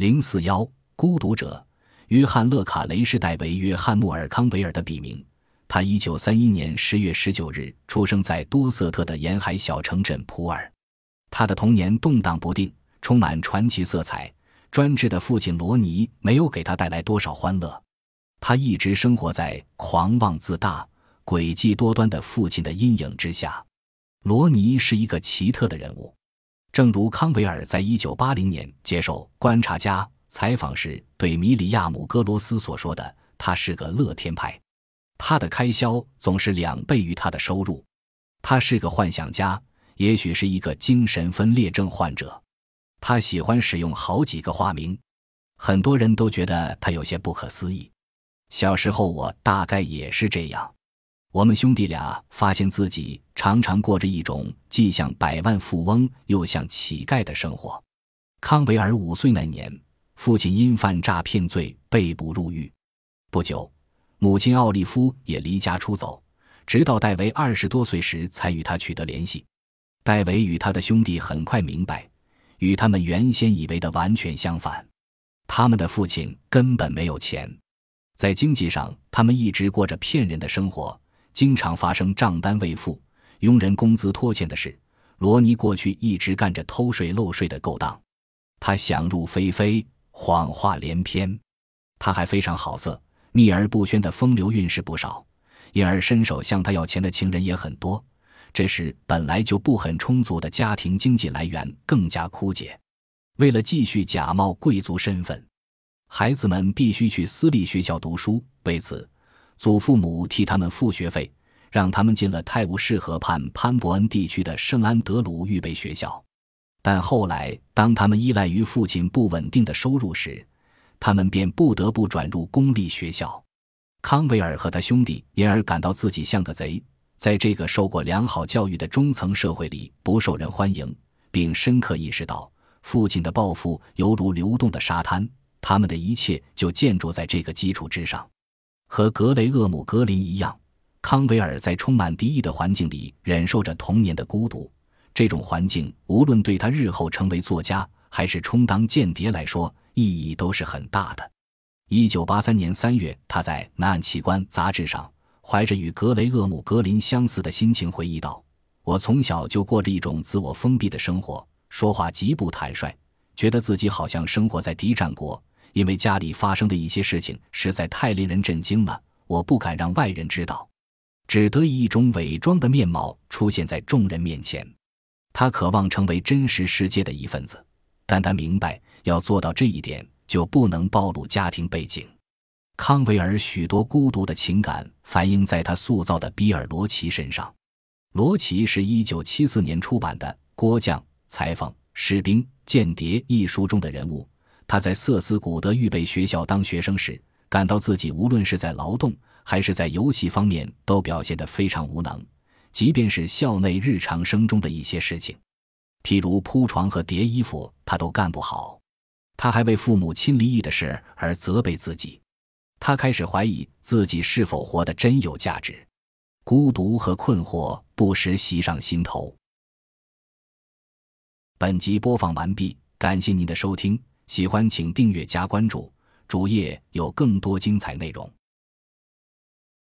零四幺，孤独者。约翰·勒卡雷是戴维·约翰·穆尔康维尔的笔名。他一九三一年十月十九日出生在多瑟特的沿海小城镇普洱。他的童年动荡不定，充满传奇色彩。专制的父亲罗尼没有给他带来多少欢乐。他一直生活在狂妄自大、诡计多端的父亲的阴影之下。罗尼是一个奇特的人物，正如康维尔在一九八零年接受《观察家》采访时对米里亚姆·戈罗斯所说的：“他是个乐天派，他的开销总是两倍于他的收入。他是个幻想家，也许是一个精神分裂症患者。他喜欢使用好几个化名，很多人都觉得他有些不可思议。小时候我大概也是这样。”我们兄弟俩发现自己常常过着一种既像百万富翁又像乞丐的生活。康维尔五岁那年，父亲因犯诈骗罪被捕入狱。不久，母亲奥利夫也离家出走，直到戴维二十多岁时才与他取得联系。戴维与他的兄弟很快明白，与他们原先以为的完全相反。他们的父亲根本没有钱，在经济上，他们一直过着骗人的生活。经常发生账单未付、佣人工资拖欠的事。罗尼过去一直干着偷税漏税的勾当，他想入非非，谎话连篇。他还非常好色，秘而不宣的风流韵事不少，因而伸手向他要钱的情人也很多。这时本来就不很充足的家庭经济来源更加枯竭。为了继续假冒贵族身份，孩子们必须去私立学校读书。为此。祖父母替他们付学费，让他们进了泰晤士河畔潘伯恩地区的圣安德鲁预备学校。但后来，当他们依赖于父亲不稳定的收入时，他们便不得不转入公立学校。康维尔和他兄弟因而感到自己像个贼，在这个受过良好教育的中层社会里不受人欢迎，并深刻意识到父亲的抱负犹如流动的沙滩，他们的一切就建筑在这个基础之上。和格雷厄姆·格林一样，康维尔在充满敌意的环境里忍受着童年的孤独。这种环境无论对他日后成为作家还是充当间谍来说，意义都是很大的。一九八三年三月，他在《南岸奇观》杂志上，怀着与格雷厄姆·格林相似的心情回忆道：“我从小就过着一种自我封闭的生活，说话极不坦率，觉得自己好像生活在敌战国。”因为家里发生的一些事情实在太令人震惊了，我不敢让外人知道，只得以一种伪装的面貌出现在众人面前。他渴望成为真实世界的一份子，但他明白要做到这一点，就不能暴露家庭背景。康维尔许多孤独的情感反映在他塑造的比尔·罗奇身上。罗奇是一九七四年出版的《郭将、裁缝、士兵、间谍》一书中的人物。他在瑟斯古德预备学校当学生时，感到自己无论是在劳动还是在游戏方面都表现得非常无能。即便是校内日常生中的一些事情，譬如铺床和叠衣服，他都干不好。他还为父母亲离异的事而责备自己。他开始怀疑自己是否活得真有价值。孤独和困惑不时袭上心头。本集播放完毕，感谢您的收听。喜欢请订阅加关注，主页有更多精彩内容。